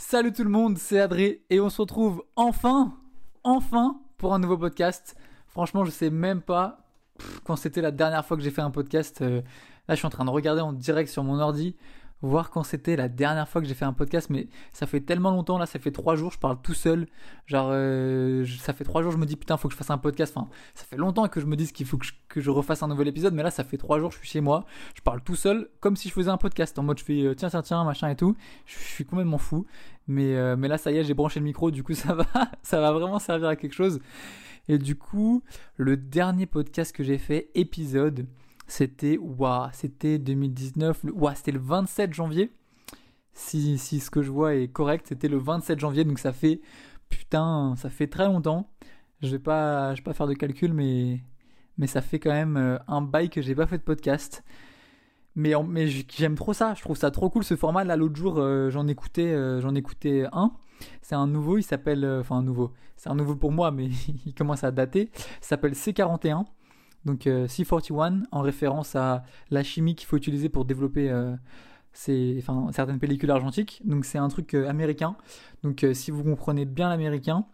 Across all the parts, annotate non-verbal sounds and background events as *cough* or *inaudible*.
Salut tout le monde, c'est Adré et on se retrouve enfin, enfin pour un nouveau podcast. Franchement, je sais même pas quand c'était la dernière fois que j'ai fait un podcast. Euh, là, je suis en train de regarder en direct sur mon ordi voir quand c'était la dernière fois que j'ai fait un podcast, mais ça fait tellement longtemps, là, ça fait trois jours, je parle tout seul. Genre, euh, ça fait trois jours, je me dis putain, faut que je fasse un podcast. Enfin, ça fait longtemps que je me dis qu'il faut que je, refasse un nouvel épisode, mais là, ça fait trois jours, je suis chez moi, je parle tout seul, comme si je faisais un podcast, en mode je fais euh, tiens, tiens, tiens, machin et tout. Je, suis complètement fou. Mais, euh, mais là, ça y est, j'ai branché le micro, du coup, *laughs* ça va, ça va vraiment servir à quelque chose. Et du coup, le dernier podcast que j'ai fait, épisode, c'était, waouh, c'était 2019, waouh, c'était le 27 janvier. Si, si ce que je vois est correct, c'était le 27 janvier, donc ça fait, putain, ça fait très longtemps. Je vais pas, je vais pas faire de calcul, mais, mais ça fait quand même euh, un bail que j'ai pas fait de podcast. Mais, mais j'aime trop ça, je trouve ça trop cool ce format. Là, l'autre jour, euh, j'en écoutais, euh, j'en écoutais un. C'est un nouveau, il s'appelle, enfin un nouveau. C'est un nouveau pour moi, mais *laughs* il commence à dater. Il s'appelle C41 donc euh, C41 en référence à la chimie qu'il faut utiliser pour développer euh, certaines pellicules argentiques. Donc c'est un truc euh, américain. Donc si vous comprenez bien l'américain,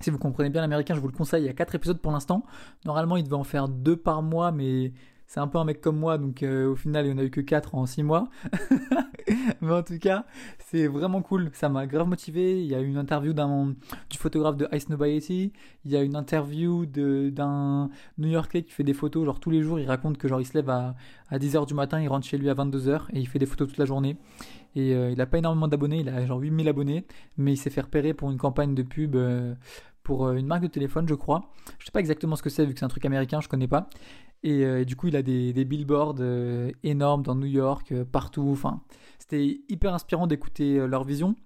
si vous comprenez bien l'américain, je vous le conseille. Il y a 4 épisodes pour l'instant. Normalement, il devait en faire 2 par mois, mais c'est un peu un mec comme moi, donc euh, au final, il n'y en a eu que 4 en 6 mois. *laughs* Mais en tout cas, c'est vraiment cool. Ça m'a grave motivé. Il y a une interview d'un, du photographe de Ice Nobiety. Il y a une interview d'un New Yorkais qui fait des photos. Genre tous les jours, il raconte que genre il se lève à, à 10h du matin, il rentre chez lui à 22h et il fait des photos toute la journée. Et euh, il n'a pas énormément d'abonnés, il a genre 8000 abonnés, mais il s'est fait repérer pour une campagne de pub euh, pour une marque de téléphone, je crois. Je sais pas exactement ce que c'est vu que c'est un truc américain, je connais pas. Euh, et, du coup, il a des, billboards euh, énormes dans New York, euh, partout. Enfin, c'était hyper inspirant d'écouter leur vision.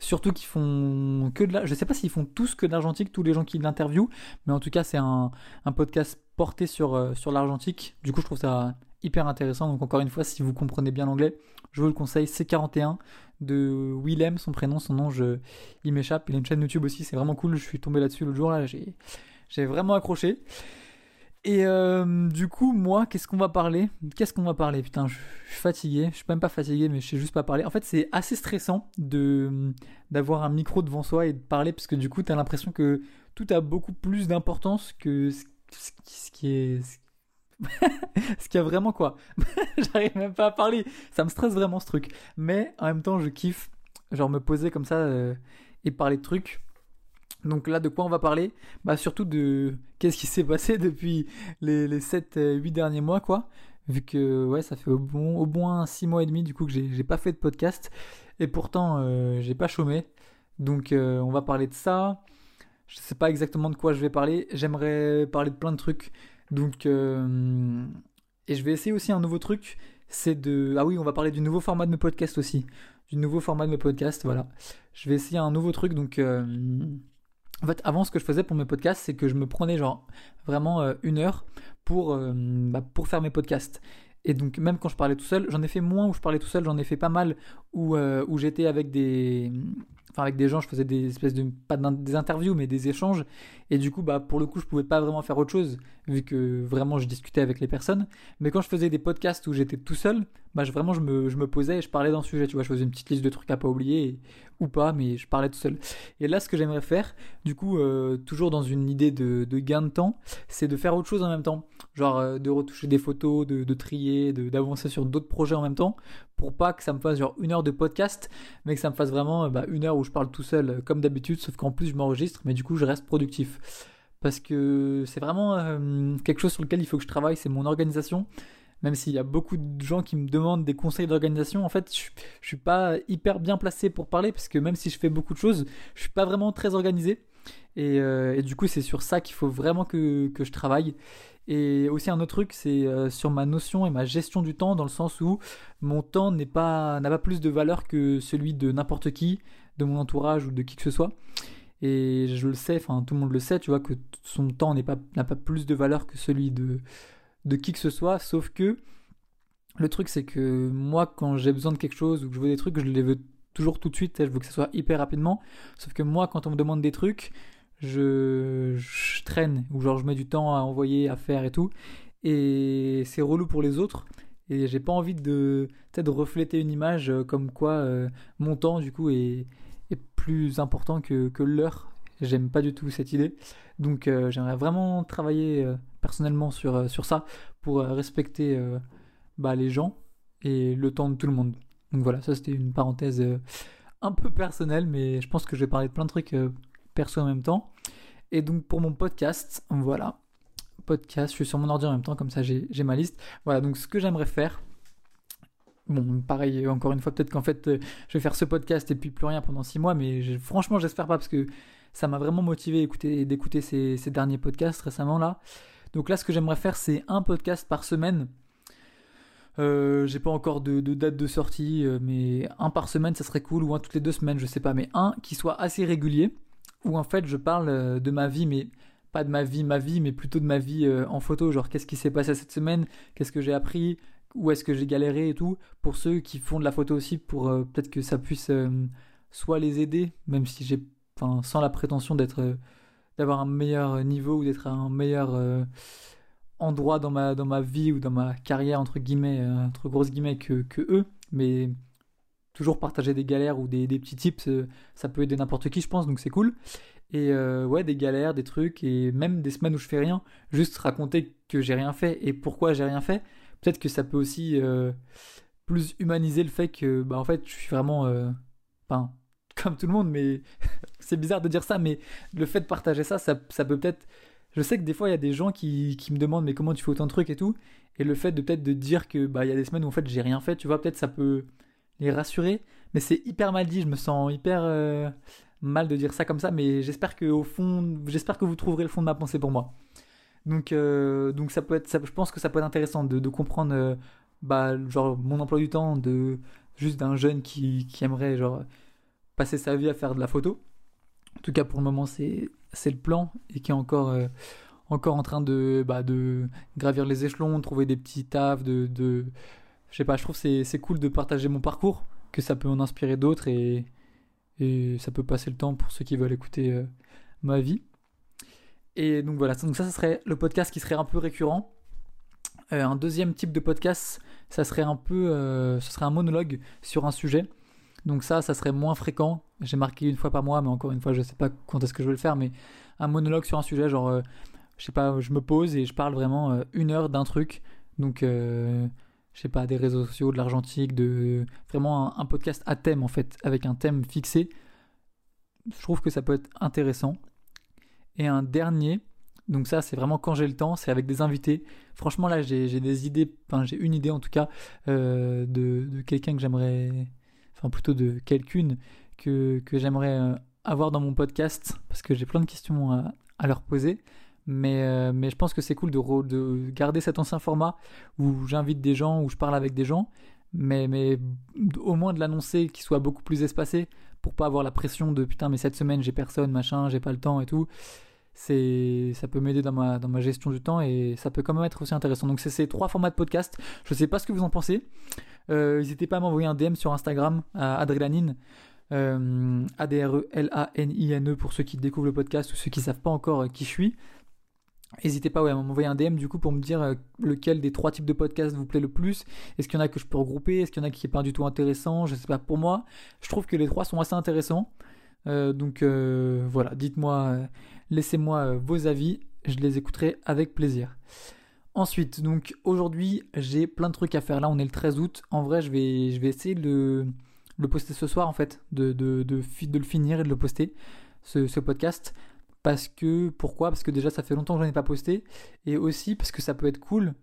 Surtout qu'ils font que de la. Je sais pas s'ils font tous que de l'argentique, tous les gens qui l'interviewent, mais en tout cas, c'est un, podcast porté sur, sur l'argentique. Du coup, je trouve ça hyper intéressant. Donc, encore une fois, si vous comprenez bien l'anglais, je vous le conseille. C41 de Willem, son prénom, son nom, je, il m'échappe. Il a une chaîne YouTube aussi, c'est vraiment cool. Je suis tombé là-dessus l'autre jour, là, j'ai vraiment accroché. Et euh, du coup, moi, qu'est-ce qu'on va parler? Qu'est-ce qu'on va parler? Putain, je, suis fatigué. Je suis même pas fatigué, mais je sais juste pas parler. En fait, c'est assez stressant de d'avoir un micro devant soi et de parler, parce que du coup, t'as l'impression que tout a beaucoup plus d'importance que ce, qui est ce *laughs* qui a vraiment quoi. *laughs* J'arrive même pas à parler. Ça me stresse vraiment ce truc. Mais en même temps, je kiffe, genre me poser comme ça euh, et parler de trucs. Donc là, de quoi on va parler? Bah surtout de qu'est-ce qui s'est passé *laughs* depuis les, les 7-8 euh, derniers mois, quoi. Vu que ouais, ça fait au moins 6 mois et demi du coup que j'ai pas fait de podcast. Et pourtant, euh, j'ai pas chômé. Donc euh, on va parler de ça. Je sais pas exactement de quoi je vais parler. J'aimerais parler de plein de trucs. Donc et je vais essayer aussi un nouveau truc. C'est de ah oui, on va parler du nouveau format de mes podcasts aussi. Du nouveau format de mes podcasts, voilà. Je vais essayer un nouveau truc donc en fait, avant, ce que je faisais pour mes podcasts, c'est que je me prenais genre vraiment euh, une heure pour, euh, bah, pour faire mes podcasts. Et donc, même quand je parlais tout seul, j'en ai fait moins où je parlais tout seul, j'en ai fait pas mal où, euh, où j'étais avec des, avec des gens, je faisais des espèces de, pas des interviews, mais des échanges. Et du coup, bah, pour le coup, je pouvais pas vraiment faire autre chose, vu que vraiment je discutais avec les personnes. Mais quand je faisais des podcasts où j'étais tout seul, bah, vraiment, je me, je me posais et je parlais d'un sujet, tu vois, je faisais une petite liste de trucs à pas oublier, ou pas, mais je parlais tout seul. Et là, ce que j'aimerais faire, du coup, euh, toujours dans une idée de gain de temps, c'est de faire autre chose en même temps. Genre, euh, de retoucher des photos, de, de trier, d'avancer sur d'autres projets en même temps, pour pas que ça me fasse genre une heure de podcast, mais que ça me fasse vraiment euh, bah, une heure où je parle tout seul euh, comme d'habitude, sauf qu'en plus je m'enregistre, mais du coup je reste productif. Parce que c'est vraiment quelque chose sur lequel il faut que je travaille, c'est mon organisation. Même s'il y a beaucoup de gens qui me demandent des conseils d'organisation, en fait, je, je suis pas hyper bien placé pour parler parce que même si je fais beaucoup de choses, je suis pas vraiment très organisé. Et, et du coup, c'est sur ça qu'il faut vraiment que, que je travaille. Et aussi un autre truc, c'est euh, sur ma notion et ma gestion du temps, dans le sens où mon temps n'est pas n'a pas plus de valeur que celui de n'importe qui, de mon entourage ou de qui que ce soit. Et je le sais, enfin tout le monde le sait, tu vois, que son temps n'a pas, pas plus de valeur que celui de, de qui que ce soit, sauf que le truc c'est que moi quand j'ai besoin de quelque chose ou que je veux des trucs, je les veux toujours tout de suite, je veux que ça soit hyper rapidement. Sauf que moi quand on me demande des trucs, je, traîne, ou genre je mets du temps à envoyer, à faire et tout, et c'est relou pour les autres, et j'ai pas envie de, de refléter une image euh, comme quoi euh, mon temps du coup est, est plus important que, que l'heure. J'aime pas du tout cette idée. Donc euh, j'aimerais vraiment travailler personnellement sur, sur ça pour respecter bah, les gens et le temps de tout le monde. Donc voilà, ça c'était une parenthèse un peu personnelle, mais je pense que je vais parler de plein de trucs perso en même temps. Et donc pour mon podcast, voilà, podcast, je suis sur mon ordi en même temps, comme ça j'ai ma liste. Voilà, donc ce que j'aimerais faire, Bon, pareil, encore une fois, peut-être qu'en fait, je vais faire ce podcast et puis plus rien pendant six mois, mais franchement, j'espère pas parce que ça m'a vraiment motivé d'écouter ces, derniers podcasts récemment là. Donc là, ce que j'aimerais faire, c'est un podcast par semaine. Euh, j'ai pas encore de, date de sortie, euh, mais un par semaine, ça serait cool, ou un toutes les deux semaines, je sais pas, mais un qui soit assez régulier, où en fait je parle euh, de ma vie, mais pas de ma vie, ma vie, mais plutôt de ma vie en photo, genre qu'est-ce qui s'est passé cette semaine, qu'est-ce que j'ai appris, où est-ce que j'ai galéré et tout, pour ceux qui font de la photo aussi, pour peut-être que ça puisse soit les aider, même si j'ai enfin, sans la prétention d'être, euh, d'avoir un meilleur niveau ou d'être un meilleur euh, endroit dans ma, dans ma vie ou dans ma carrière, entre guillemets, euh, entre grosses guillemets, que, que eux, mais toujours partager des galères ou des, petits tips, ça peut aider n'importe qui, je pense, donc c'est cool. Et ouais, des galères, des trucs, et même des semaines où je fais rien, juste raconter que j'ai rien fait et pourquoi j'ai rien fait. Peut-être que ça peut aussi plus humaniser le fait que, bah en fait, je suis vraiment. Enfin, *laughs* comme tout le monde, mais *laughs* c'est bizarre de dire ça, mais le fait de partager ça, ça, peut peut-être. Je sais que des fois, il y a des gens qui, qui, me demandent, mais comment tu fais autant de trucs et tout. Et le fait de peut-être de dire que, bah, il y a des semaines où en fait, j'ai rien fait, tu vois, peut-être ça peut les rassurer. Mais c'est hyper mal dit, je me sens hyper euh, mal de dire ça comme ça, mais j'espère que au fond, j'espère que vous trouverez le fond de ma pensée pour moi. Donc, euh, donc ça peut être, ça, je pense que ça peut être intéressant de, comprendre, euh, bah, genre mon emploi du temps, de juste d'un jeune qui, qui aimerait genre passer sa vie à faire de la photo. En tout cas, pour le moment, c'est le plan et qui est encore, encore en train de, bah, de gravir les échelons, trouver des petits tafs, de, de... je sais pas, je trouve c'est c'est cool de partager mon parcours, que ça peut en inspirer d'autres et, et ça peut passer le temps pour ceux qui veulent écouter euh, ma vie. Et donc voilà, donc ça, ça serait le podcast qui serait un peu récurrent. Euh, un deuxième type de podcast, ça serait un peu, ce serait un monologue sur un sujet. Donc ça, ça serait moins fréquent. J'ai marqué une fois par mois, mais encore une fois, je sais pas quand est-ce que je vais le faire, mais un monologue sur un sujet, genre, euh, je sais pas, je me pose et je parle vraiment euh, une heure d'un truc. Donc, euh, je sais pas, des réseaux sociaux, de l'argentique, de vraiment un, podcast à thème en fait, avec un thème fixé. Je trouve que ça peut être intéressant. Et un dernier, donc ça, c'est vraiment quand j'ai le temps, c'est avec des invités. Franchement, là, j'ai des idées, enfin, j'ai une idée en tout cas de, de quelqu'un que j'aimerais enfin plutôt de quelqu'une que, j'aimerais euh, avoir dans mon podcast, parce que j'ai plein de questions à leur poser. Mais, euh, mais je pense que c'est cool de, de, garder cet ancien format où j'invite des gens, où je parle avec des gens, mais, mais au moins de l'annoncer qui soit beaucoup plus espacé pour pas avoir la pression de putain, mais cette semaine j'ai personne, machin, j'ai pas le temps et tout. C'est, ça peut m'aider dans ma, dans ma gestion du temps et ça peut quand même être aussi intéressant. Donc c'est ces trois formats de podcast. Je sais pas ce que vous en pensez. Euh, n'hésitez pas à m'envoyer un DM sur Instagram à Adrelanine. Euh, A-D-R-E-L-A-N-I-N-E pour ceux qui découvrent le podcast ou ceux qui savent pas encore euh, qui je suis. N'hésitez pas à m'envoyer un DM du coup pour me dire lequel des trois types de podcasts vous plaît le plus. Est-ce qu'il y en a que je peux regrouper? Est-ce qu'il y en a qui n'est pas du tout intéressant? Je sais pas. Pour moi, je trouve que les trois sont assez intéressants. donc voilà, dites-moi, laissez-moi vos avis. Je les écouterai avec plaisir. Ensuite, donc aujourd'hui, j'ai plein de trucs à faire. Là, on est le 13 août. En vrai, je vais, essayer de le poster ce soir, en fait, de, le finir et de le poster, ce, podcast. Parce que, pourquoi? Parce que déjà, ça fait longtemps que je n'en ai pas posté. Et aussi parce que ça peut être cool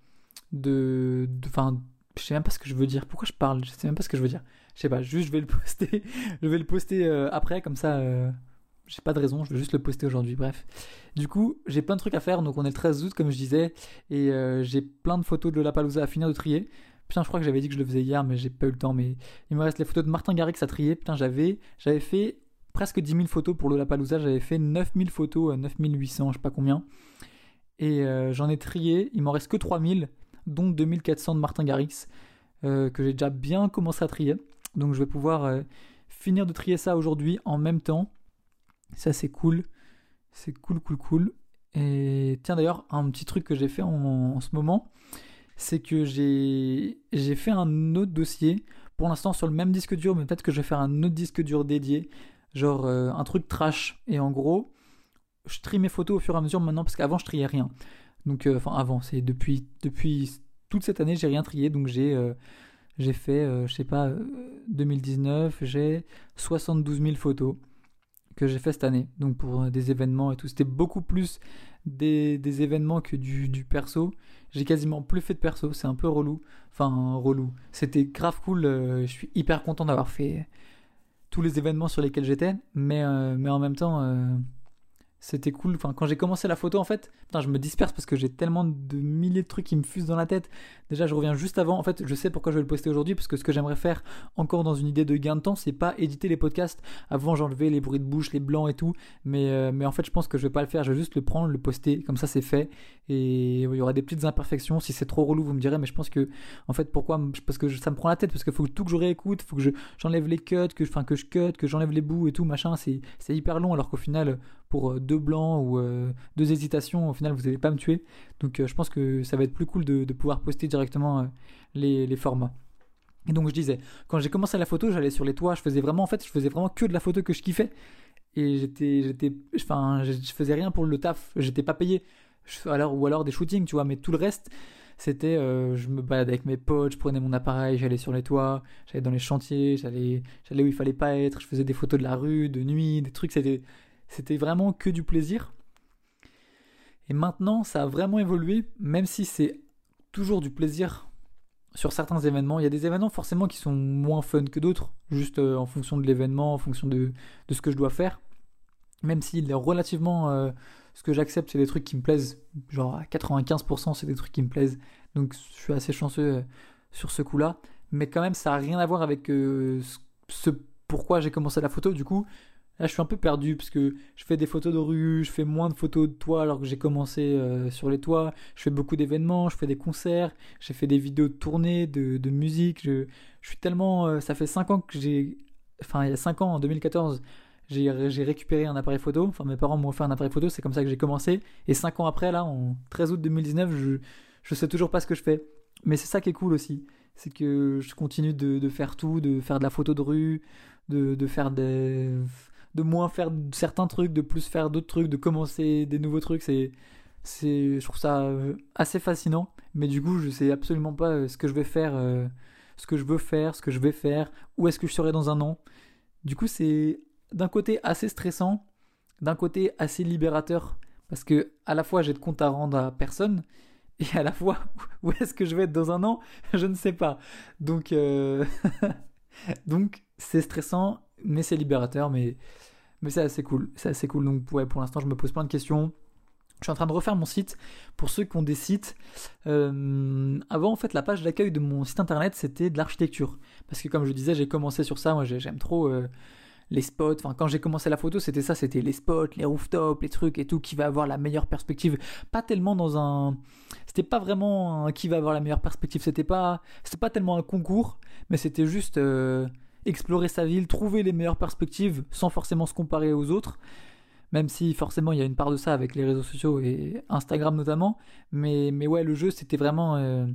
de. Enfin, je sais même pas ce que je veux dire. Pourquoi je parle? Je sais même pas ce que je veux dire. Je sais pas, juste je vais le *laughs* poster. je vais le poster euh, après, comme ça. Euh, j'ai pas de raison, je vais juste le poster aujourd'hui, bref. Du coup, j'ai plein de trucs à faire, donc on est le 13 août, comme je disais, et euh, j'ai plein de photos de Lollapalooza à finir de trier. Putain, je crois que j'avais dit que je le faisais hier, mais j'ai pas eu le temps, mais il me reste les photos de Martin Garrix à trier. Putain, j'avais, j'avais fait presque 10 000 photos pour Lollapalooza, j'avais fait 9000 photos, 9800, euh, je sais pas combien. Et euh, j'en ai trié, il m'en reste que 3000, dont 2400 de Martin Garrix, que j'ai déjà bien commencé à trier. Donc je vais pouvoir finir de trier ça aujourd'hui en même temps ça, c'est cool. C'est cool, cool, cool. Et tiens, d'ailleurs, un petit truc que j'ai fait en, ce moment, c'est que j'ai fait un autre dossier. Pour l'instant, sur le même disque dur, mais peut-être que je vais faire un autre disque dur dédié. Genre un truc trash. Et en gros, je trie mes photos au fur et à mesure maintenant parce qu'avant je triais rien. Donc, enfin avant, c'est depuis, depuis toute cette année, j'ai rien trié. Donc j'ai j'ai fait, je sais pas, 2019, j'ai 72 000 photos que j'ai fait cette année. Donc pour des événements et tout. C'était beaucoup plus des, événements que du, du perso. J'ai quasiment plus fait de perso. C'est un peu relou. Enfin, relou. C'était grave cool. Euh, je suis hyper content d'avoir fait tous les événements sur lesquels j'étais. Mais, euh, en même temps, euh, c'était cool. Quand j'ai commencé la photo, en fait, putain, je me disperse parce que j'ai tellement de milliers de trucs qui me fusent dans la tête. Déjà, je reviens juste avant. En fait, je sais pourquoi je vais le poster aujourd'hui parce que ce que j'aimerais faire, encore dans une idée de gain de temps, c'est pas éditer les podcasts. Avant, j'enlevais les bruits de bouche, les blancs et tout. Mais, euh, mais en fait, je pense que je vais pas le faire. Je vais juste le prendre, le poster. Comme ça, c'est fait. Et il y aura des petites imperfections. Si c'est trop relou, vous me direz. Mais je pense que, en fait, pourquoi Parce que ça me prend la tête. Parce qu'il faut tout que je réécoute, faut que j'enlève les cuts, que, enfin, que je cut, que j'enlève les bouts et tout, machin. C'est hyper long. Alors qu'au final, pour euh, deux blancs ou euh, deux hésitations, au final, vous n'allez pas me tuer. Donc, euh, je pense que ça va être plus cool de, pouvoir poster directement les, les, formats. Et donc, je disais, quand j'ai commencé la photo, j'allais sur les toits, je faisais vraiment, en fait, je faisais vraiment que de la photo que je kiffais. Et j'étais, j'étais, enfin, je, faisais rien pour le taf, j'étais pas payé. alors, ou alors des shootings, tu vois, mais tout le reste, c'était je me baladais avec mes potes, je prenais mon appareil, j'allais sur les toits, j'allais dans les chantiers, j'allais j'allais où il fallait pas être, je faisais des photos de la rue, de nuit, des trucs, c'était c'était vraiment que du plaisir. Et maintenant, ça a vraiment évolué, même si c'est toujours du plaisir sur certains événements. Il y a des événements forcément qui sont moins fun que d'autres, juste euh, en fonction de l'événement, en fonction de, ce que je dois faire. Même est relativement... Euh, ce que j'accepte, c'est des trucs qui me plaisent. Genre à 95%, c'est des trucs qui me plaisent. Donc je suis assez chanceux euh, sur ce coup-là. Mais quand même, ça n'a rien à voir avec ce pourquoi j'ai commencé la photo. Du coup, Là, je suis un peu perdu parce que je fais des photos de rue, je fais moins de photos de toits alors que j'ai commencé euh, sur les toits. Je fais beaucoup d'événements, je fais des concerts, j'ai fait des vidéos de tournée, de, musique. Je, suis tellement. Euh, ça fait 5 ans que j'ai. Enfin, il y a 5 ans, en 2014, j'ai récupéré un appareil photo. Enfin, mes parents m'ont offert un appareil photo, c'est comme ça que j'ai commencé. Et 5 ans après, là, en 13 août 2019, je, sais toujours pas ce que je fais. Mais c'est ça qui est cool aussi. C'est que je continue de, faire tout, de faire de la photo de rue, de faire des de moins faire certains trucs, de plus faire d'autres trucs, de commencer des nouveaux trucs. C'est, c'est, je trouve ça euh, assez fascinant. Mais du coup, je sais absolument pas euh, ce que je vais faire, euh, ce que je veux faire, ce que je vais faire, où est-ce que je serai dans un an. Du coup, c'est d'un côté assez stressant, d'un côté assez libérateur, parce que à la fois j'ai de compte à rendre à personne, *laughs* et à la fois *laughs* où est-ce que je vais être dans un an, je ne sais pas. Donc, *laughs* donc c'est stressant, mais c'est libérateur, mais mais c'est assez cool. C'est cool. Donc, ouais, pour l'instant, je me pose plein de questions. Je suis en train de refaire mon site. Pour ceux qui ont des sites, euh, avant, en fait, la page d'accueil de mon site internet, c'était de l'architecture. Parce que, comme je disais, j'ai commencé sur ça. Moi, j'aime trop euh, les spots. Enfin, quand j'ai commencé la photo, c'était ça c'était les spots, les rooftops, les trucs et tout, qui va avoir la meilleure perspective. Pas tellement dans un. C'était pas vraiment qui va avoir la meilleure perspective. C'était pas, c'était pas tellement un concours, mais c'était juste. Euh, explorer sa ville, trouver les meilleures perspectives sans forcément se comparer aux autres. Même si forcément il y a une part de ça avec les réseaux sociaux et Instagram notamment. Mais, mais ouais, le jeu c'était vraiment euh,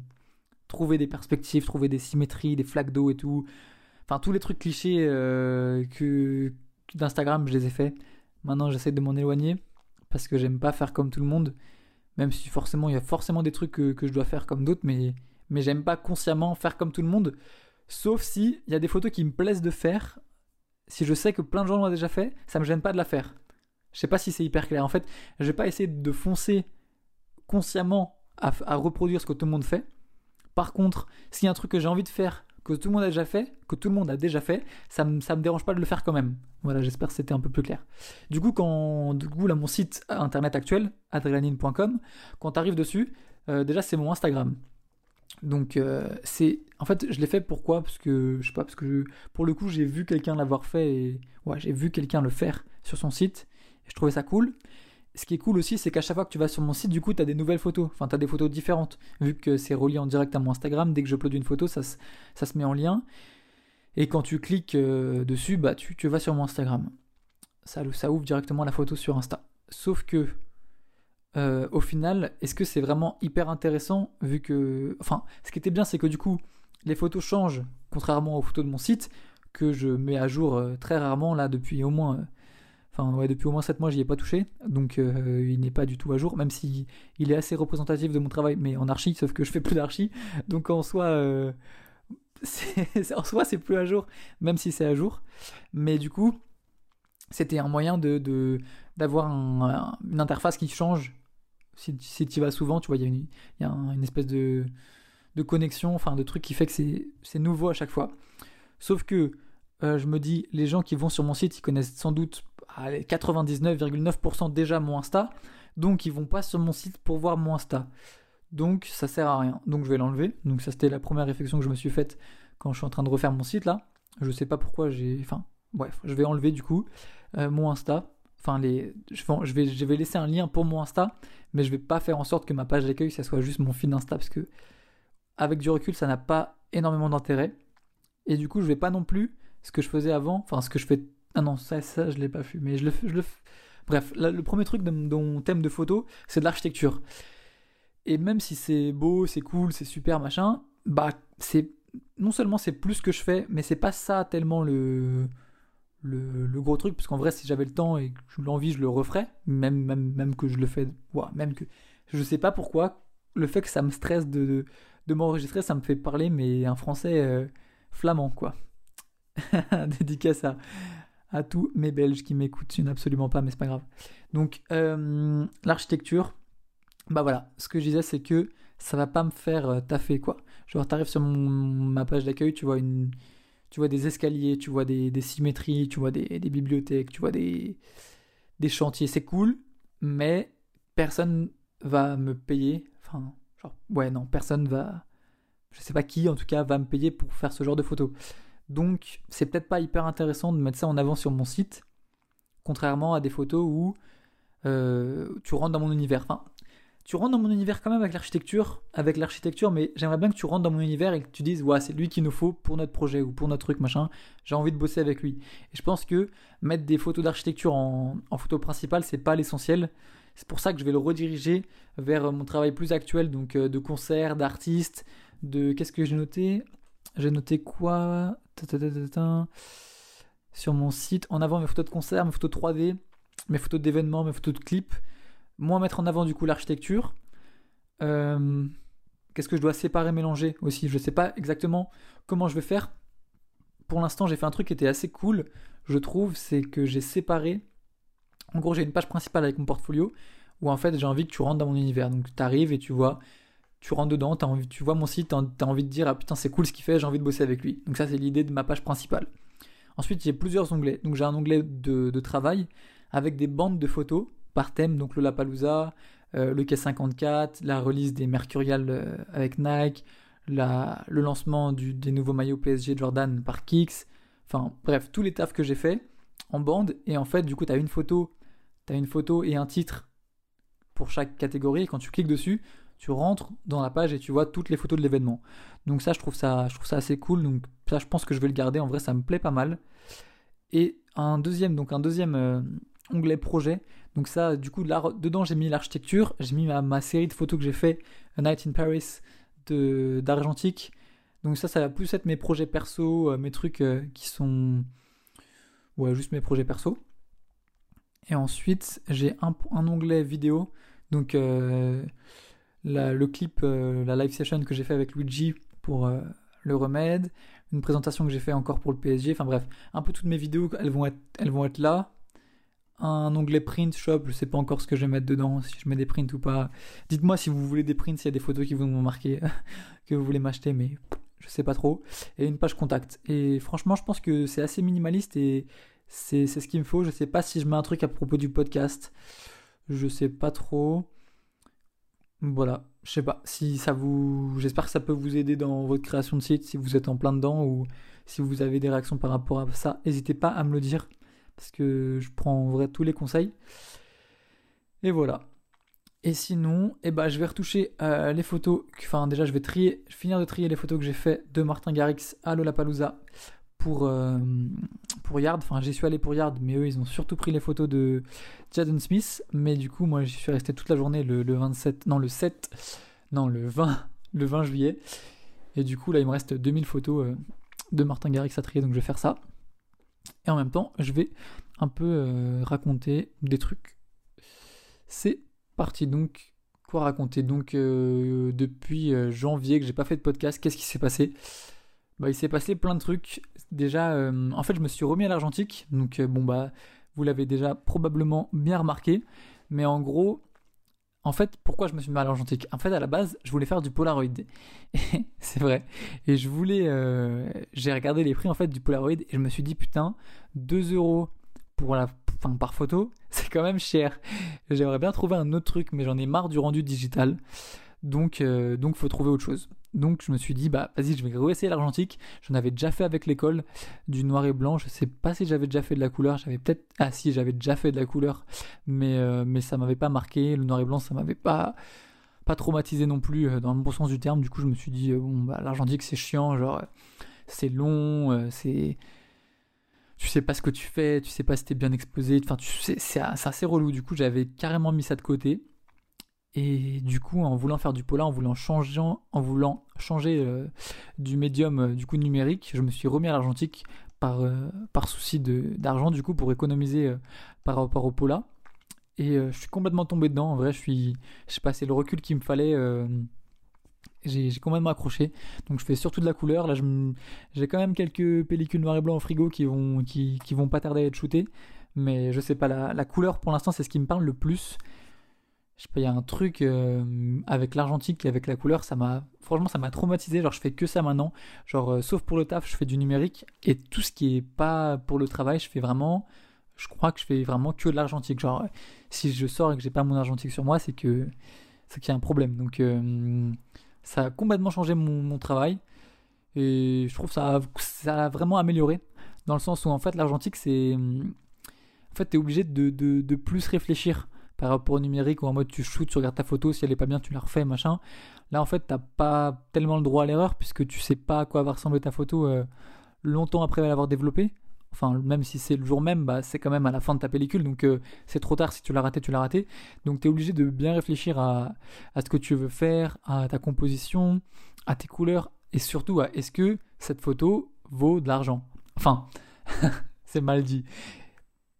trouver des perspectives, trouver des symétries, des flaques d'eau et tout. Enfin, tous les trucs clichés euh, que d'Instagram, je les ai faits. Maintenant, j'essaie de m'en éloigner parce que j'aime pas faire comme tout le monde. Même si forcément, il y a forcément des trucs que, que je dois faire comme d'autres, mais, mais j'aime pas consciemment faire comme tout le monde Sauf si il y a des photos qui me plaisent de faire. Si je sais que plein de gens l'ont déjà fait, ça me gêne pas de la faire. Je sais pas si c'est hyper clair. En fait, je vais pas essayer de foncer consciemment à, reproduire ce que tout le monde fait. Par contre, s'il y a un truc que j'ai envie de faire, que tout le monde a déjà fait, que tout le monde a déjà fait, ça me, me dérange pas de le faire quand même. Voilà, j'espère que c'était un peu plus clair. Du coup, quand, du coup, là, mon site internet actuel, adrenaline.com, quand tu arrives dessus, euh, déjà, c'est mon Instagram. Donc euh, c'est en fait je l'ai fait pourquoi? Parce que je sais pas parce que pour le coup j'ai vu quelqu'un l'avoir fait et ouais j'ai vu quelqu'un le faire sur son site je trouvais ça cool. Ce qui est cool aussi c'est qu'à chaque fois que tu vas sur mon site du coup tu as des nouvelles photos, enfin tu as des photos différentes vu que c'est relié en direct à mon Instagram dès que j'upload une photo ça, ça se met en lien et quand tu cliques euh, dessus bah tu, tu vas sur mon Instagram. Ça, ça ouvre directement la photo sur Insta. Sauf que euh, au final, est-ce que c'est vraiment hyper intéressant vu que... Enfin, ce qui était bien, c'est que du coup, les photos changent, contrairement aux photos de mon site. que je mets à jour très rarement là depuis au moins Enfin, ouais, depuis au moins 7 mois, j'y ai pas touché. Donc, euh, il n'est pas du tout à jour, même si il est assez représentatif de mon travail, mais en archi, sauf que je fais plus d'archi. Donc, en soi, euh, *laughs* en soi, c'est plus à jour, même si c'est à jour. Mais du coup, c'était un moyen de d'avoir une interface qui change. Si, tu y vas souvent, tu vois, il y a une, espèce de, de connexion, enfin, de truc qui fait que c'est nouveau à chaque fois. Sauf que euh, je me dis, les gens qui vont sur mon site, ils connaissent sans doute 99,9% déjà mon Insta, donc ils vont pas sur mon site pour voir mon Insta. Donc ça sert à rien. Donc je vais l'enlever. Donc ça c'était la première réflexion que je me suis faite quand je suis en train de refaire mon site là. Je sais pas pourquoi j'ai. Enfin bref, je vais enlever du coup euh, mon Insta. Enfin les, je vais, je vais, laisser un lien pour mon Insta, mais je vais pas faire en sorte que ma page d'accueil ça soit juste mon fil d'Insta parce que avec du recul ça n'a pas énormément d'intérêt. Et du coup je vais pas non plus ce que je faisais avant, enfin ce que je fais ah non, ça, ça je l'ai pas fait. Mais je le, je le... Bref, le premier truc de mon thème de photo, c'est de l'architecture. Et même si c'est beau, c'est cool, c'est super, machin, bah c'est non seulement c'est plus ce que je fais, mais c'est pas ça tellement le, le, gros truc, parce qu'en vrai, si j'avais le temps et que l'envie, je le referais, même, même, même que je le fais, même que je sais pas pourquoi, le fait que ça me stresse de, de, m'enregistrer, ça me fait parler, mais un français euh, flamand, quoi. *laughs* Dédicace à, à tous mes Belges qui m'écoutent, absolument pas, mais c'est pas grave. Donc, euh, l'architecture, bah voilà, ce que je disais, c'est que ça va pas me faire euh, taffer, quoi. Genre, t'arrives sur ma page d'accueil, tu vois une, tu vois des escaliers, tu vois des, symétries, tu vois des, bibliothèques, tu vois des, des chantiers, c'est cool, mais personne va me payer, enfin, genre, ouais, non, personne va, je sais pas qui, en tout cas, va me payer pour faire ce genre de photos. Donc, c'est peut-être pas hyper intéressant de mettre ça en avant sur mon site, contrairement à des photos où euh, tu rentres dans mon univers. Enfin, tu rentres dans mon univers quand même avec l'architecture, avec l'architecture, mais j'aimerais bien que tu rentres dans mon univers et que tu dises, ouais, c'est lui qu'il nous faut pour notre projet ou pour notre truc, machin. J'ai envie de bosser avec lui. Et je pense que mettre des photos d'architecture en, photo principale, c'est pas l'essentiel. C'est pour ça que je vais le rediriger vers mon travail plus actuel, donc euh, de concert, d'artiste, de qu'est-ce que j'ai noté? J'ai noté quoi? Sur mon site, en avant mes photos de concert, mes photos 3D, mes photos d'événements, mes photos de clips. Moi, mettre en avant du coup l'architecture. Euh, qu'est-ce que je dois séparer, mélanger aussi? Je ne sais pas exactement comment je vais faire. Pour l'instant, j'ai fait un truc qui était assez cool, je trouve, c'est que j'ai séparé. En gros, j'ai une page principale avec mon portfolio où en fait j'ai envie que tu rentres dans mon univers. Donc tu arrives et tu vois tu rentres dedans, tu vois mon site, tu as envie de dire ah putain c'est cool ce qu'il fait, j'ai envie de bosser avec lui. Donc ça c'est l'idée de ma page principale. Ensuite j'ai plusieurs onglets. Donc j'ai un onglet de, travail avec des bandes de photos par thème, donc le Lapalooza, euh, le K54, la release des Mercurial euh, avec Nike, la, le lancement du, des nouveaux maillots PSG Jordan par Kicks, enfin bref, tous les tafs que j'ai fait en bande, et en fait du coup tu as une photo, tu une photo et un titre pour chaque catégorie, et quand tu cliques dessus, tu rentres dans la page et tu vois toutes les photos de l'événement. Donc ça, je trouve ça, je trouve ça assez cool. Donc ça, je pense que je vais le garder. En vrai, ça me plaît pas mal. Et un deuxième, donc un deuxième euh, onglet projet. Donc ça, du coup, là, dedans, j'ai mis l'architecture. J'ai mis ma, série de photos que j'ai fait, A Night in Paris d'argentique. Donc ça, ça va plus être mes projets perso, euh, mes trucs euh, qui sont, ouais, juste mes projets perso. Et ensuite, j'ai un, un, onglet vidéo. Donc le clip, euh, la live session que j'ai fait avec Luigi pour euh, le remède, une présentation que j'ai fait encore pour le PSG, enfin bref, un peu toutes mes vidéos, elles vont être, elles vont être là. Un onglet print shop, je sais pas encore ce que je vais mettre dedans, si je mets des prints ou pas. Dites-moi si vous voulez des prints, s'il y a des photos qui vont me marquer, *laughs* que vous voulez m'acheter, mais je sais pas trop. Et une page contact. Et franchement, je pense que c'est assez minimaliste et c'est ce qu'il me faut. Je sais pas si je mets un truc à propos du podcast. Je sais pas trop. Voilà, je sais pas si ça vous. J'espère que ça peut vous aider dans votre création de site si vous êtes en plein dedans ou si vous avez des réactions par rapport à ça. N'hésitez pas à me le dire parce que je prends en vrai tous les conseils. Et voilà. Et sinon, eh ben, je vais retoucher euh, les photos. Enfin, déjà, je vais trier, finir de trier les photos que j'ai fait de Martin Garrix à Lollapalooza pour, euh, pour Yard. Enfin, j'y suis allé pour Yard, mais eux, ils ont surtout pris les photos de Jaden Smith. Mais du coup, moi, j'y suis resté toute la journée le, 27, non, le 7, non, le 20, le 20 juillet. Et du coup, là, il me reste 2000 photos euh, de Martin Garrix à trier, donc je vais faire ça. Et en même temps, je vais un peu euh, raconter des trucs. C'est parti donc. Quoi raconter? Donc euh, depuis euh, janvier que j'ai pas fait de podcast, qu'est-ce qui s'est passé? Bah, il s'est passé plein de trucs. Déjà, en fait, je me suis remis à l'argentique. Donc, bon, bah, vous l'avez déjà probablement bien remarqué. Mais en gros, en fait, pourquoi je me suis mis à l'argentique? En fait, à la base, je voulais faire du Polaroid. *laughs* c'est vrai. Et je voulais. Euh, j'ai regardé les prix en fait du Polaroid et je me suis dit, putain, 2 euros pour la, par photo, *laughs* c'est quand même cher. J'aimerais bien trouver un autre truc, mais j'en ai marre du rendu digital. Donc, euh, donc, faut trouver autre chose. Donc je me suis dit, bah vas-y, je vais réessayer l'argentique. J'en avais déjà fait avec l'école, du noir et blanc. Je sais pas si j'avais déjà fait de la couleur. J'avais peut-être. Ah si, j'avais déjà fait de la couleur. Mais, euh, mais ça m'avait pas marqué. Le noir et blanc, ça m'avait pas, pas traumatisé non plus euh, dans le bon sens du terme. Du coup, je me suis dit, euh, bon, bah l'argentique, c'est chiant. Genre, c'est long, c'est. Tu sais pas ce que tu fais, tu sais pas si t'es bien exposé. Enfin, tu sais, c'est assez relou. Du coup, j'avais carrément mis ça de côté. Et du coup, en voulant faire du polar, en voulant changer, en voulant changer euh, du médium euh, du coup numérique, je me suis remis à l'argentique par, euh, par souci d'argent du coup pour économiser par rapport au pola. Et je suis complètement tombé dedans. En vrai, je suis, j'ai passé le recul qu'il me fallait. j'ai complètement accroché. Donc je fais surtout de la couleur. Là, j'ai quand même quelques pellicules noir et blanc au frigo qui vont, qui, qui vont pas tarder à être shootées. Mais je sais pas, la, la couleur pour l'instant c'est ce qui me parle le plus je sais pas, il y a un truc euh, avec l'argentique et avec la couleur, ça m'a, franchement, ça m'a traumatisé. Genre, je fais que ça maintenant. Genre, euh, sauf pour le taf, je fais du numérique et tout ce qui est pas pour le travail, je fais vraiment, je crois que je fais vraiment que de l'argentique. Genre, si je sors et que j'ai pas mon argentique sur moi, c'est que, c'est qu'il y a un problème. Donc, euh, ça a complètement changé mon, travail et je trouve ça, ça a vraiment amélioré dans le sens où en fait l'argentique c'est, en fait, t'es obligé de, de, de plus réfléchir par rapport au numérique où en mode tu shoots, tu regardes ta photo, si elle est pas bien, tu la refais, machin. Là, en fait, t'as pas tellement le droit à l'erreur puisque tu sais pas à quoi va ressembler ta photo euh, longtemps après l'avoir développée. Enfin, même si c'est le jour même, bah, c'est quand même à la fin de ta pellicule, donc euh, c'est trop tard si tu l'as raté, tu l'as raté. Donc tu es obligé de bien réfléchir à, à, ce que tu veux faire, à ta composition, à tes couleurs, et surtout à est-ce que cette photo vaut de l'argent? Enfin, *laughs* c'est mal dit.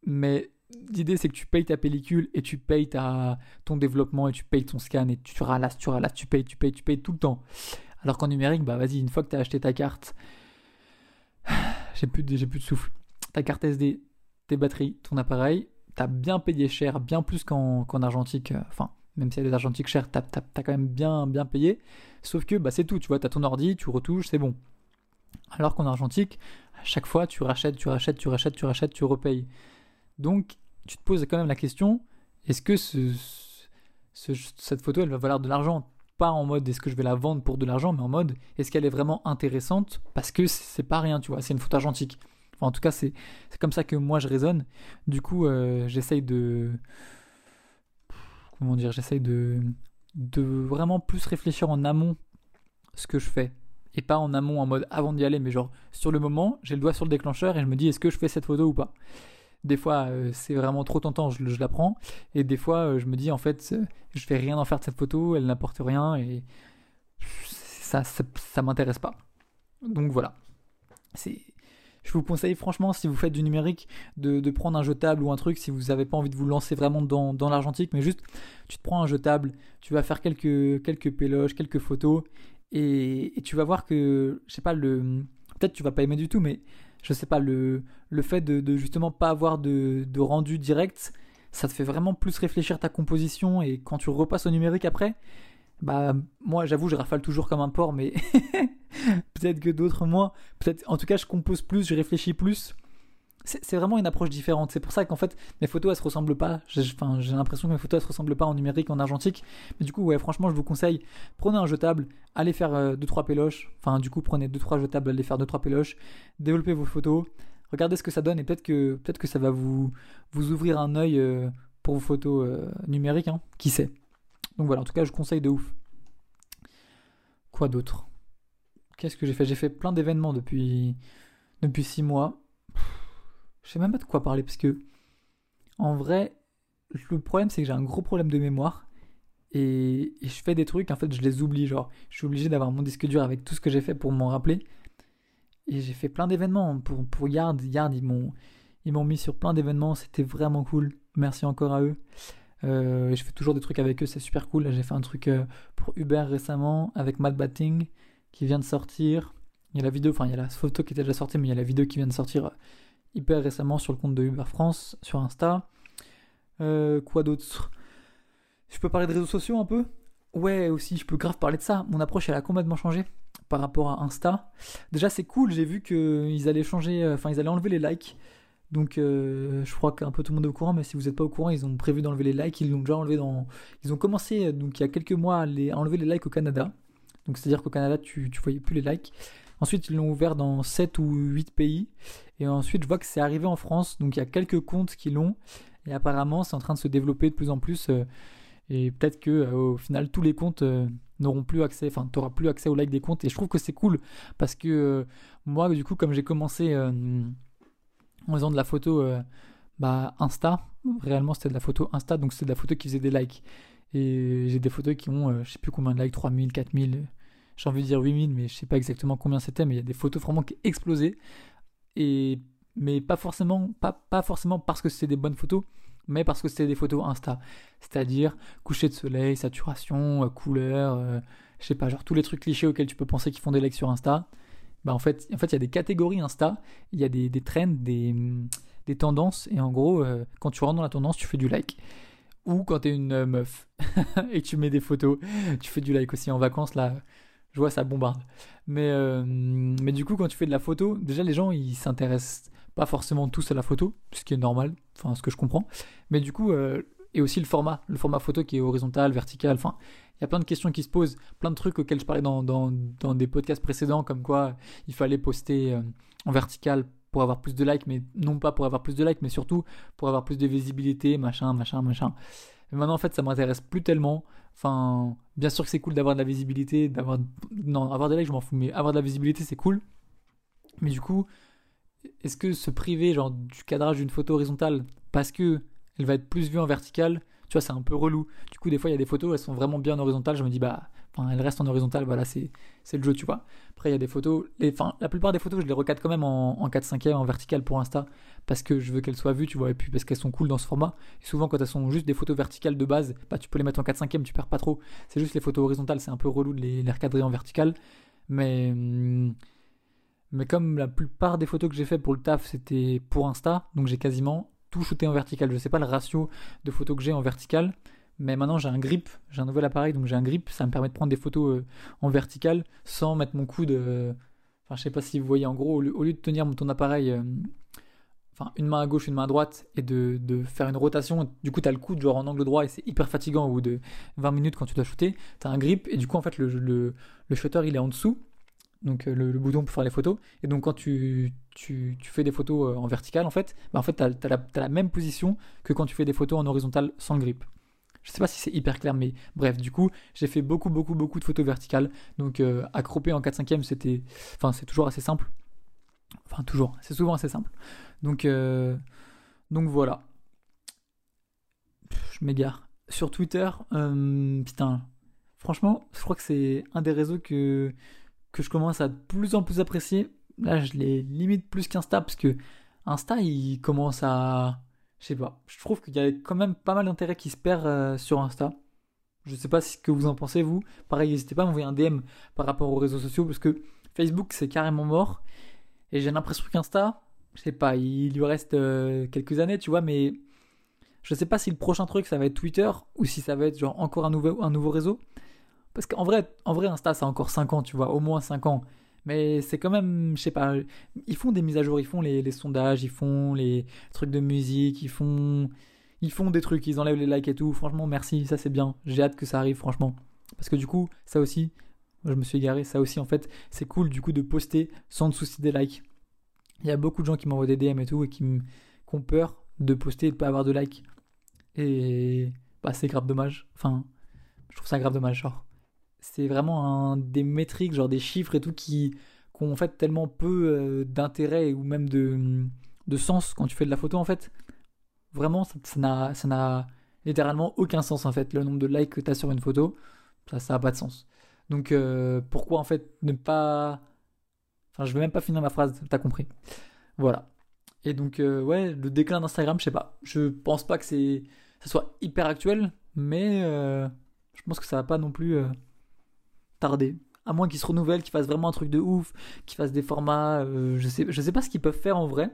Mais l'idée c'est que tu payes ta pellicule et tu payes ton développement et tu payes ton scan et tu ralasses, tu ralasses, tu payes, tu payes, tu payes tout le temps. Alors qu'en numérique, bah vas-y, une fois que tu as acheté ta carte, *sighs* j'ai plus, de, plus de souffle. Ta carte SD, tes batteries, ton appareil, tu as bien payé cher, bien plus qu'en argentique. Euh, enfin, même si y a des argentiques chers, tu as, quand même bien, bien payé. Sauf que bah, c'est tout, tu vois, tu as ton ordi, tu retouches, c'est bon. Alors qu'en argentique, à chaque fois, tu rachètes, tu rachètes, tu rachètes, tu rachètes, tu repayes. Donc, tu te poses quand même la question est-ce que cette photo, elle va valoir de l'argent? Pas en mode est-ce que je vais la vendre pour de l'argent, mais en mode est-ce qu'elle est vraiment intéressante? Parce que c'est pas rien, tu vois, c'est une photo argentique. en tout cas, c'est comme ça que moi je raisonne. Du coup, euh, j'essaye de. Comment dire J'essaye de, de vraiment plus réfléchir en amont ce que je fais et pas en amont en mode avant d'y aller, mais genre sur le moment, j'ai le doigt sur le déclencheur et je me dis est-ce que je fais cette photo ou pas? Des fois, euh, c'est vraiment trop tentant, je, la prends. Et des fois, euh, je me dis, en fait, je vais rien en faire de cette photo, elle n'apporte rien et ça, ça, m'intéresse pas. Donc voilà. C'est. Je vous conseille franchement, si vous faites du numérique, de, prendre un jetable ou un truc, si vous n'avez pas envie de vous lancer vraiment dans, l'argentique, mais juste, tu te prends un jetable, tu vas faire quelques, quelques péloges, quelques photos, et, et tu vas voir que, je sais pas, le peut-être tu vas pas aimer du tout, mais je sais pas, le, fait de, justement pas avoir de, de, rendu direct, ça te fait vraiment plus réfléchir ta composition et quand tu repasses au numérique après, bah moi j'avoue je rafale toujours comme un porc mais *laughs* peut-être que d'autres moins, peut-être en tout cas je compose plus, je réfléchis plus c'est vraiment une approche différente. C'est pour ça qu'en fait, mes photos, elles se ressemblent pas. J'ai l'impression que mes photos, elles se ressemblent pas en numérique, en argentique. Mais du coup, ouais, franchement, je vous conseille, prenez un jetable, allez faire 2-3 euh. Enfin, du coup, prenez 2-3 jetables, allez faire 2-3 péloches, développez vos photos, regardez ce que ça donne et peut-être que, peut que ça va vous, vous ouvrir un œil euh, pour vos photos euh, numériques, hein, qui sait? Donc voilà, en tout cas, je conseille de ouf. Quoi d'autre? Qu'est-ce que j'ai fait? J'ai fait plein d'événements depuis, depuis 6 mois je sais même pas de quoi parler parce que en vrai, le problème c'est que j'ai un gros problème de mémoire et, je fais des trucs, en fait je les oublie. Genre, je suis obligé d'avoir mon disque dur avec tout ce que j'ai fait pour m'en rappeler. et j'ai fait plein d'événements pour, pour Yard. Yard, ils m'ont, ils m'ont mis sur plein d'événements, c'était vraiment cool. Merci encore à eux. Euh, je fais toujours des trucs avec eux, c'est super cool. J'ai fait un truc euh, pour Uber récemment avec Matt Batting qui vient de sortir. Il y a la vidéo, enfin il y a la photo qui était déjà sortie, mais il y a la vidéo qui vient de sortir hyper récemment sur le compte de Uber France, sur Insta. quoi d'autre? Je peux parler de réseaux sociaux un peu? Ouais, aussi, je peux grave parler de ça. Mon approche, elle a complètement changé par rapport à Insta. Déjà, c'est cool, j'ai vu qu'ils allaient changer, enfin, ils allaient enlever les likes. Donc euh, je crois qu'un peu tout le monde est au courant, mais si vous n'êtes pas au courant, ils ont prévu d'enlever les likes, ils l'ont déjà enlevé dans... Ils ont commencé donc il y a quelques mois à, les, enlever les likes au Canada. Donc c'est-à-dire qu'au Canada, tu, tu voyais plus les likes. Ensuite, ils l'ont ouvert dans 7 ou 8 pays. Et ensuite, je vois que c'est arrivé en France. Donc il y a quelques comptes qui l'ont. Et apparemment, c'est en train de se développer de plus en plus. Euh, et peut-être que euh, au final, tous les comptes n'auront plus accès, enfin, tu n'auras plus accès aux likes des comptes. Et je trouve que c'est cool parce que moi, du coup, comme j'ai commencé en faisant de la photo euh, bah, Insta. Réellement, c'était de la photo Insta, donc c'était de la photo qui faisait des likes. Et j'ai des photos qui ont, euh, je sais plus combien de likes, 3000, 4000, j'ai envie de dire 8000, mais je sais pas exactement combien c'était, mais il y a des photos vraiment qui explosaient. Et, mais pas forcément, pas, pas forcément parce que c'était des bonnes photos, mais parce que c'était des photos Insta. C'est-à-dire coucher de soleil, saturation, euh, couleur, je sais pas, genre tous les trucs clichés auxquels tu peux penser qui font des likes sur Insta bah en fait, en fait, il y a des catégories Insta, il y a des, des trends, des, des, tendances, et en gros, euh, quand tu rentres dans la tendance, tu fais du like. Ou quand tu es une euh, meuf *laughs* et tu mets des photos, tu fais du like aussi. En vacances, là, je vois ça bombarde. Mais, euh, mais du coup, quand tu fais de la photo, déjà les gens ils s'intéressent pas forcément tous à la photo, ce qui est normal, enfin ce que je comprends. Mais du coup, et aussi le format, le format photo qui est horizontal, vertical, enfin il y a plein de questions qui se posent, plein de trucs auxquels je parlais dans, dans, dans des podcasts précédents, comme quoi il fallait poster euh, en vertical pour avoir plus de likes, mais non pas pour avoir plus de likes, mais surtout pour avoir plus de visibilité, machin, machin, machin. Mais maintenant, en fait, ça m'intéresse plus tellement. Enfin, bien sûr que c'est cool d'avoir de la visibilité, d'avoir. Non, avoir des likes, je m'en fous, mais avoir de la visibilité, c'est cool. Mais du coup, est-ce que se priver, genre, du cadrage d'une photo horizontale parce que elle va être plus vue en vertical, tu vois, c'est un peu relou. Du coup, des fois, il y a des photos, elles sont vraiment bien en horizontal. Je me dis, bah, enfin, elles restent en horizontal, voilà, c'est le jeu, tu vois. Après, il y a des photos, enfin, la plupart des photos, je les recadre quand même en, en 4-5e, en vertical pour Insta, parce que je veux qu'elles soient vues, tu vois, et puis parce qu'elles sont cool dans ce format. Souvent, quand elles sont juste des photos verticales de base, bah, tu peux les mettre en 4-5e, tu perds pas trop. C'est juste les photos horizontales, c'est un peu relou de les, recadrer en vertical. Mais. Hum, mais comme la plupart des photos que j'ai fait pour le taf, c'était pour Insta, donc j'ai quasiment tout shooté en vertical. Je sais pas le ratio de photos que j'ai en vertical, mais maintenant j'ai un grip, j'ai un nouvel appareil, donc j'ai un grip, ça me permet de prendre des photos euh, en vertical sans mettre mon coude. Euh, enfin, je sais pas si vous voyez, en gros, au lieu, de tenir ton appareil, euh, enfin, une main à gauche, une main à droite, et de, faire une rotation, du coup, tu as le coude genre en angle droit et c'est hyper fatigant au bout de 20 minutes quand tu dois shooter. Tu as un grip, et du coup, en fait, le, le, shutter il est en dessous donc le, bouton pour faire les photos. Et donc quand tu, fais des photos en vertical, en fait, bah en fait, tu as, la même position que quand tu fais des photos en horizontal sans le grip. Je sais pas si c'est hyper clair, mais bref, du coup, j'ai fait beaucoup, beaucoup, beaucoup de photos verticales. Donc, euh, accroper en 4 5 c'était. Enfin, c'est toujours assez simple. Enfin, toujours, c'est souvent assez simple. Donc, donc voilà. Je m'égare. Sur Twitter, putain, franchement, je crois que c'est un des réseaux que que je commence à de plus en plus apprécier. Là, je les limite plus qu'Insta parce que Insta, il commence à. Je sais pas. Je trouve qu'il y a quand même pas mal d'intérêt qui se perd euh, sur Insta. Je sais pas ce que vous en pensez, vous. Pareil, n'hésitez pas à m'envoyer un DM par rapport aux réseaux sociaux parce que Facebook, c'est carrément mort. Et j'ai l'impression qu'Insta, je sais pas, il lui reste euh, quelques années, tu vois, mais je sais pas si le prochain truc ça va être Twitter ou si ça va être genre encore un nouveau, un nouveau réseau. Parce qu'en vrai, en vrai, Insta, ça a encore 5 ans, tu vois, au moins 5 ans. Mais c'est quand même, je sais pas, ils font des mises à jour, ils font les, sondages, ils font les trucs de musique, ils font, ils font des trucs, ils enlèvent les likes et tout. Franchement, merci, ça c'est bien. J'ai hâte que ça arrive, franchement. Parce que du coup, ça aussi, je me suis égaré, ça aussi en fait, c'est cool du coup de poster sans souci des likes. Il y a beaucoup de gens qui m'envoient des DM et tout et qui, qui ont peur de poster et de pas avoir de likes. Et bah c'est grave dommage. Enfin, je trouve ça grave dommage, genre c'est vraiment un, des métriques, genre des chiffres et tout qui, ont en fait tellement peu euh, d'intérêt ou même de, de, sens quand tu fais de la photo en fait. Vraiment, ça n'a littéralement aucun sens en fait. Le nombre de likes que tu as sur une photo, ça n'a pas de sens. Donc euh, pourquoi en fait ne pas... Enfin, je vais même pas finir ma phrase, t'as compris. Voilà. Et donc, euh, ouais, le déclin d'Instagram, je sais pas. Je pense pas que c'est, ça soit hyper actuel, mais je pense que ça va pas non plus tarder. À moins qu'ils se renouvellent, qu'ils fassent vraiment un truc de ouf, qu'ils fassent des formats. je, sais, je sais pas ce qu'ils peuvent faire en vrai.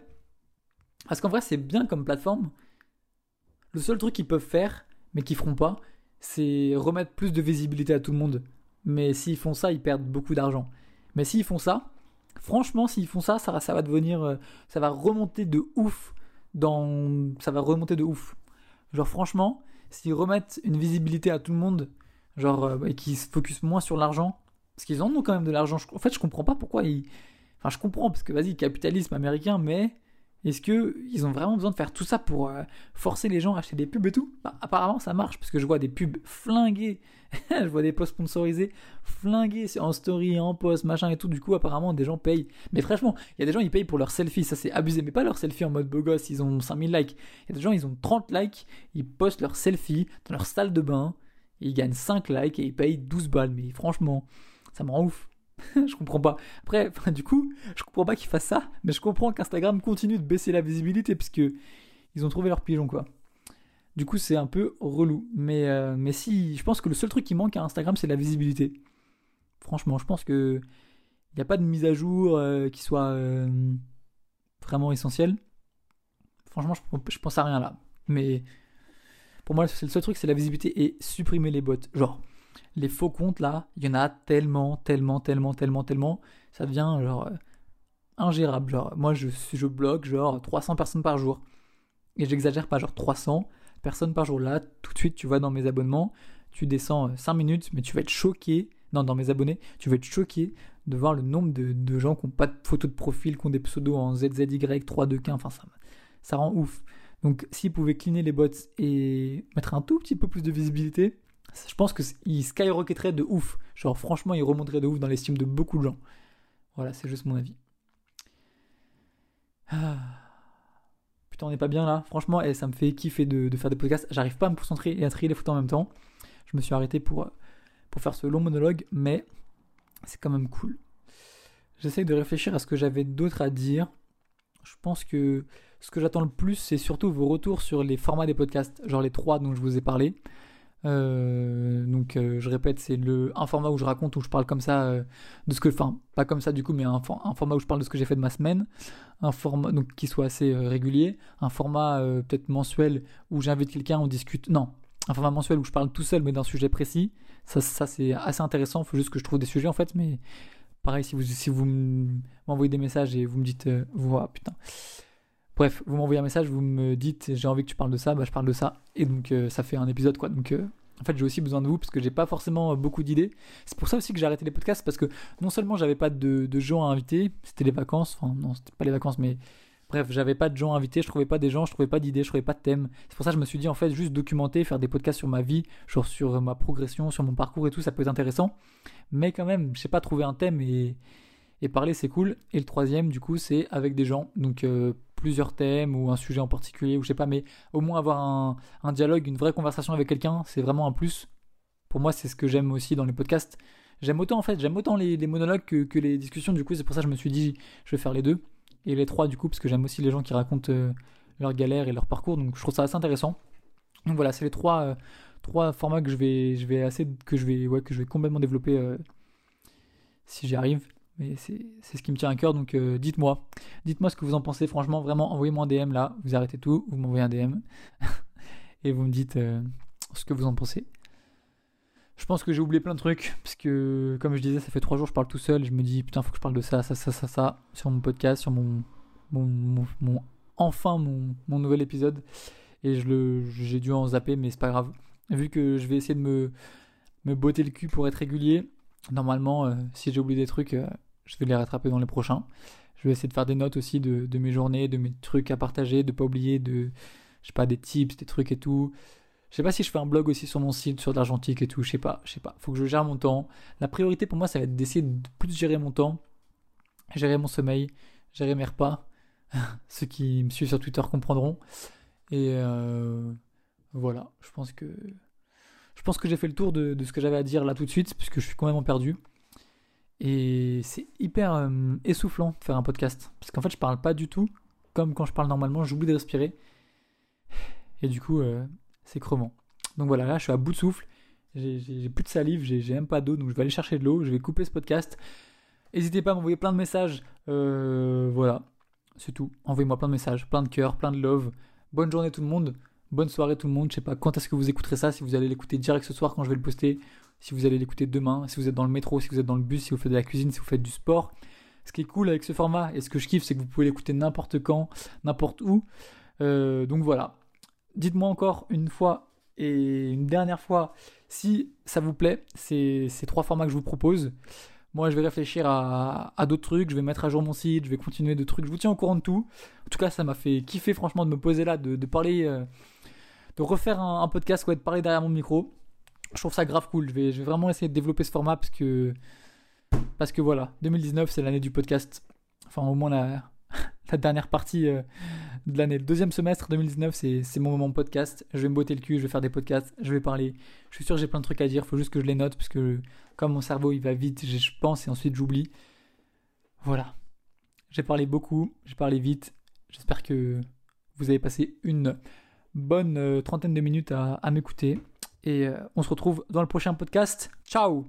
Parce qu'en vrai, c'est bien comme plateforme. Le seul truc qu'ils peuvent faire, mais qu'ils feront pas, c'est remettre plus de visibilité à tout le monde. Mais s'ils font ça, ils perdent beaucoup d'argent. Mais s'ils font ça, franchement, s'ils font ça, ça, ça va devenir. Euh, ça va remonter de ouf. Dans, ça va remonter de ouf. Genre, franchement, s'ils remettent une visibilité à tout le monde, genre, euh, et qu'ils se focusent moins sur l'argent, parce qu'ils en ont quand même de l'argent. En fait, je comprends pas pourquoi ils. Enfin, je comprends, parce que vas-y, capitalisme américain, mais est-ce qu'ils ont vraiment besoin de faire tout ça pour euh, forcer les gens à acheter des pubs et tout? Bah, Apparemment, ça marche parce que je vois des pubs flinguées. *laughs* je vois des posts sponsorisés flingués en story, en post, machin et tout. Du coup, apparemment, des gens payent. Mais franchement, il y a des gens, ils payent pour leurs selfies. Ça, c'est abusé. Mais pas leurs selfies en mode beau gosse. Ils ont 5000 likes. Il y a des gens, ils ont 30 likes. Ils postent leurs selfies dans leur salle de bain. Ils gagnent 5 likes et ils payent 12 balles. Mais franchement, ça me rend ouf. *laughs* je comprends pas. Après, du coup, je comprends pas qu'ils fassent ça, mais je comprends qu'Instagram continue de baisser la visibilité puisque ils ont trouvé leur pigeon quoi. Du coup, c'est un peu relou. Mais, euh, mais si, je pense que le seul truc qui manque à Instagram, c'est la visibilité. Franchement, je pense que il n'y a pas de mise à jour euh, qui soit euh, vraiment essentielle. Franchement, je pense à rien là. Mais pour moi, le seul truc, c'est la visibilité et supprimer les bots. Genre, les faux comptes là, il y en a tellement, tellement, tellement, tellement, tellement, ça devient genre euh, ingérable. Genre, moi je, je bloque genre 300 personnes par jour. Et j'exagère pas, genre 300 personnes par jour. Là, tout de suite, tu vas dans mes abonnements, tu descends 5 euh, minutes, mais tu vas être choqué. Non, dans mes abonnés, tu vas être choqué de voir le nombre de, gens qui n'ont pas de photo de profil, qui ont des pseudos en ZZY, 3, 2, 15, enfin ça, ça rend ouf. Donc s'ils pouvaient cleaner les bots et mettre un tout petit peu plus de visibilité, je pense qu'il skyrocketerait de ouf. Genre, franchement, il remonterait de ouf dans l'estime de beaucoup de gens. Voilà, c'est juste mon avis. Ah. Putain, on n'est pas bien là. Franchement, eh, ça me fait kiffer de, faire des podcasts. J'arrive pas à me concentrer et à trier les photos en même temps. Je me suis arrêté pour, pour faire ce long monologue, mais c'est quand même cool. J'essaye de réfléchir à ce que j'avais d'autre à dire. Je pense que ce que j'attends le plus, c'est surtout vos retours sur les formats des podcasts, genre les trois dont je vous ai parlé. Euh, donc euh, je répète, c'est le un format où je raconte, où je parle comme ça euh, de ce que, enfin pas comme ça du coup, mais un, format où je parle de ce que j'ai fait de ma semaine, un format donc qui soit assez régulier, un format peut-être mensuel où j'invite quelqu'un, on discute, non, un format mensuel où je parle tout seul mais d'un sujet précis. Ça, ça c'est assez intéressant. Il faut juste que je trouve des sujets en fait, mais pareil si vous si vous m'envoyez des messages et vous me dites, ah, putain. Bref, vous m'envoyez un message, vous me dites j'ai envie que tu parles de ça, bah je parle de ça. Et donc euh, ça fait un épisode quoi. Donc euh, en fait j'ai aussi besoin de vous parce que j'ai pas forcément euh, beaucoup d'idées. C'est pour ça aussi que j'ai arrêté les podcasts parce que non seulement j'avais pas de, gens à inviter, c'était les vacances, enfin non c'était pas les vacances mais bref j'avais pas de gens à inviter, je trouvais pas des gens, je trouvais pas d'idées, je trouvais pas de thème. C'est pour ça que je me suis dit en fait juste documenter, faire des podcasts sur ma vie, genre sur ma progression, sur mon parcours et tout, ça peut être intéressant. Mais quand même, je sais pas trouver un thème et parler c'est cool. Et le troisième du coup c'est avec des gens. Donc plusieurs thèmes ou un sujet en particulier ou je sais pas, mais au moins avoir un, dialogue, une vraie conversation avec quelqu'un, c'est vraiment un plus. Pour moi c'est ce que j'aime aussi dans les podcasts. J'aime autant en fait, j'aime autant les, monologues que, les discussions. Du coup c'est pour ça que je me suis dit je vais faire les deux. Et les trois du coup parce que j'aime aussi les gens qui racontent euh, leurs galères et leur parcours. Donc je trouve ça assez intéressant. Donc voilà, c'est les trois, euh, trois formats que je vais, je vais assez, que je vais, ouais, que je vais complètement développer si j'y arrive. Mais c'est ce qui me tient à cœur, donc euh, dites-moi. Dites-moi ce que vous en pensez, franchement, vraiment, envoyez-moi un DM là, vous arrêtez tout, vous m'envoyez un DM, *laughs* et vous me dites euh, ce que vous en pensez. Je pense que j'ai oublié plein de trucs, parce que, comme je disais, ça fait trois jours je parle tout seul, je me dis, putain, faut que je parle de ça, ça, ça, ça, ça, sur mon podcast, sur mon, mon, mon, enfin mon, mon, nouvel épisode, et j'ai dû en zapper, mais c'est pas grave. Vu que je vais essayer de me, me botter le cul pour être régulier, normalement, euh, si j'ai oublié des trucs, je vais les rattraper dans les prochains. Je vais essayer de faire des notes aussi de, mes journées, de mes trucs à partager, de pas oublier de, je sais pas, des tips, des trucs et tout. Je sais pas si je fais un blog aussi sur mon site, sur l'argentique et tout, je sais pas, je sais pas. Faut que je gère mon temps. La priorité pour moi, ça va être d'essayer de plus gérer mon temps, gérer mon sommeil, gérer mes repas. *laughs* Ceux qui me suivent sur Twitter comprendront. Et euh, voilà, je pense que je pense que j'ai fait le tour de, de ce que j'avais à dire là tout de suite, puisque je suis complètement perdu. Et c'est hyper euh, essoufflant de faire un podcast. Parce qu'en fait, je parle pas du tout comme quand je parle normalement, j'oublie de respirer. Et du coup, euh, c'est crevant. Donc voilà, là, je suis à bout de souffle. J'ai plus de salive, j'ai même pas d'eau, donc je vais aller chercher de l'eau. Je vais couper ce podcast. N'hésitez pas à m'envoyer plein de messages. Euh, voilà, c'est tout. Envoyez-moi plein de messages, plein de cœurs, plein de love. Bonne journée tout le monde. Bonne soirée tout le monde. Je sais pas quand est-ce que vous écouterez ça, si vous allez l'écouter direct ce soir quand je vais le poster, si vous allez l'écouter demain, si vous êtes dans le métro, si vous êtes dans le bus, si vous faites de la cuisine, si vous faites du sport. Ce qui est cool avec ce format et ce que je kiffe, c'est que vous pouvez l'écouter n'importe quand, n'importe où. Euh, donc voilà. Dites-moi encore une fois et une dernière fois si ça vous plaît, ces, trois formats que je vous propose. Moi, je vais réfléchir à, d'autres trucs, je vais mettre à jour mon site, je vais continuer de trucs. Je vous tiens au courant de tout. En tout cas, ça m'a fait kiffer, franchement, de me poser là, de, parler, euh, de refaire un, podcast, quoi, de parler derrière mon micro. Je trouve ça grave cool. Je vais, je vais vraiment essayer de développer ce format parce que parce que voilà, 2019, c'est l'année du podcast. Enfin, au moins *laughs* la, dernière partie euh, de l'année. Le deuxième semestre 2019, c'est mon moment podcast. Je vais me botter le cul, je vais faire des podcasts, je vais parler. Je suis sûr que j'ai plein de trucs à dire, il faut juste que je les note parce que comme mon cerveau il va vite, je pense et ensuite j'oublie. Voilà. J'ai parlé beaucoup, j'ai parlé vite. J'espère que vous avez passé une bonne euh, trentaine de minutes à, m'écouter. Et euh, on se retrouve dans le prochain podcast. Ciao